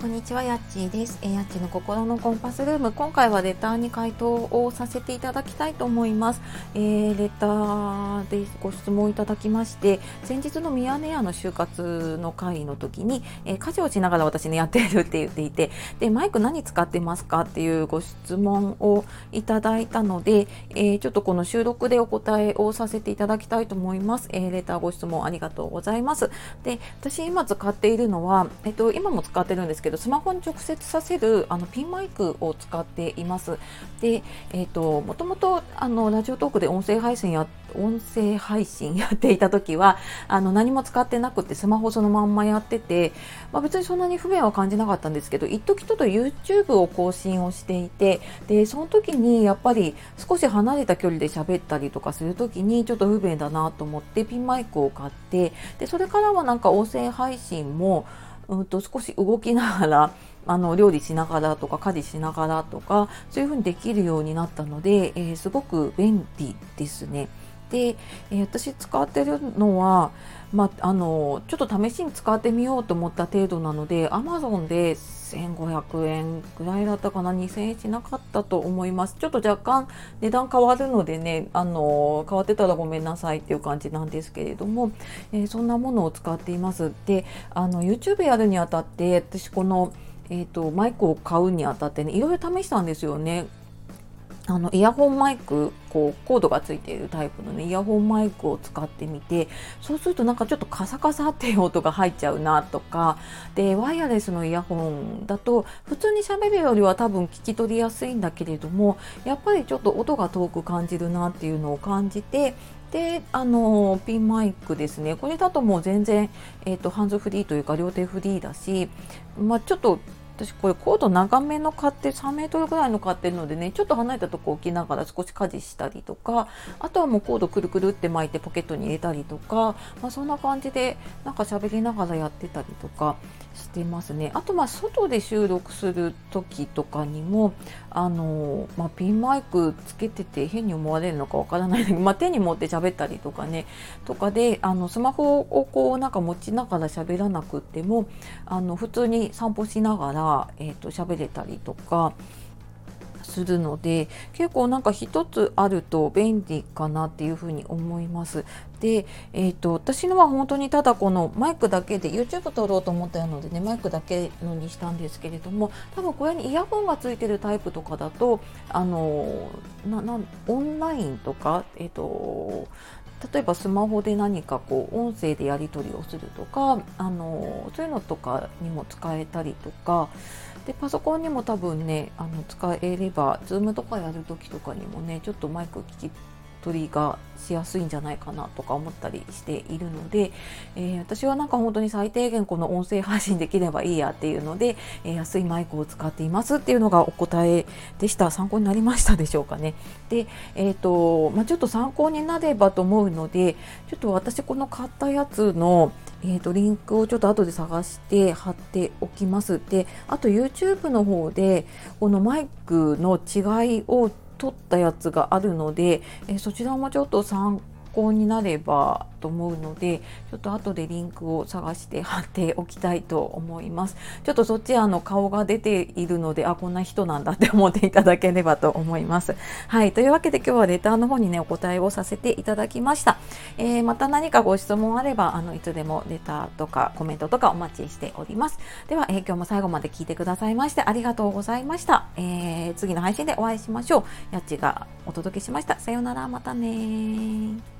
こんにちは、やっちーです。えやっちの心のコンパスルーム。今回はレターに回答をさせていただきたいと思います。えー、レターでご質問いただきまして、先日のミヤネ屋の就活の会の時に、えー、家事をしながら私ね、やってるって言っていて、で、マイク何使ってますかっていうご質問をいただいたので、えー、ちょっとこの収録でお答えをさせていただきたいと思います。えレターご質問ありがとうございます。で、私今使っているのは、えっと、今も使ってるんですけど、けどスマホに直接させるあのピンマイクを使っています。で、えっ、ー、ともともとあのラジオトークで音声配信や音声配信 やっていた時はあの何も使ってなくてスマホそのまんまやってて、まあ、別にそんなに不便は感じなかったんですけど一時ちょっと YouTube を更新をしていてでその時にやっぱり少し離れた距離で喋ったりとかする時にちょっと不便だなと思ってピンマイクを買ってでそれからはなんか音声配信もうんと少し動きながらあの料理しながらとか家事しながらとかそういうふうにできるようになったので、えー、すごく便利ですね。で、えー、私使ってるのは、まあ、あのちょっと試しに使ってみようと思った程度なので Amazon で1500円ぐらいだったかな？2000円しなかったと思います。ちょっと若干値段変わるのでねあの変わってたらごめんなさいっていう感じなんですけれども、えー、そんなものを使っています。であの YouTube やるにあたって私このえーとマイクを買うにあたってねいろいろ試したんですよね。あのイヤホンマイクこうコードがついているタイプのねイヤホンマイクを使ってみてそうするとなんかちょっとカサカサっていう音が入っちゃうなとかでワイヤレスのイヤホンだと普通に喋るよりは多分聞き取りやすいんだけれどもやっぱりちょっと音が遠く感じるなっていうのを感じてであのピンマイクですね。これだともう全然、えーと、ハンズフリーというか両手フリーだし、まあ、ちょっと私これコード長めの買って3メートルぐらいの買ってるのでねちょっと離れたとこ置きながら少し家事したりとかあとはもうコードくるくるって巻いてポケットに入れたりとか、まあ、そんな感じでなんか喋りながらやってたりとかしてますねあとまあ外で収録する時とかにもあの、まあ、ピンマイクつけてて変に思われるのかわからない、まあ、手に持って喋ったりとかねとかであのスマホをこうなんか持ちながら喋らなくてもあの普通に散歩しながら、えーと、喋れたりとか。するので結構なんか一つあると便利かなっていうふうに思います。で、えーと、私のは本当にただこのマイクだけで YouTube 撮ろうと思ったのでねマイクだけのにしたんですけれども多分これにイヤホンがついてるタイプとかだとあのななオンラインとか、えーと例えばスマホで何かこう音声でやり取りをするとかあのそういうのとかにも使えたりとかでパソコンにも多分ねあの使えれば Zoom とかやるときとかにもねちょっとマイク聞き取りがしやすいんじゃないかなとか思ったりしているので、えー、私はなんか本当に最低限この音声配信できればいいやっていうので、えー、安いマイクを使っていますっていうのがお答えでした参考になりましたでしょうかねで、えーとまあ、ちょっと参考になればと思うのでちょっと私この買ったやつのえーと、リンクをちょっと後で探して貼っておきます。で、あと YouTube の方でこのマイクの違いを撮ったやつがあるので、えそちらもちょっと参考になればと思うのでちょっと後でリンクを探して貼っておきたいと思います。ちょっとそっちあの顔が出ているのであこんな人なんだって思っていただければと思います。はい。というわけで今日はレターの方にねお答えをさせていただきました、えー、また何かご質問あればあのいつでもレターとかコメントとかお待ちしております。では、えー、今日も最後まで聞いてくださいましてありがとうございました、えー、次の配信でお会いしましょう。やっちがお届けしました。さようなら。またね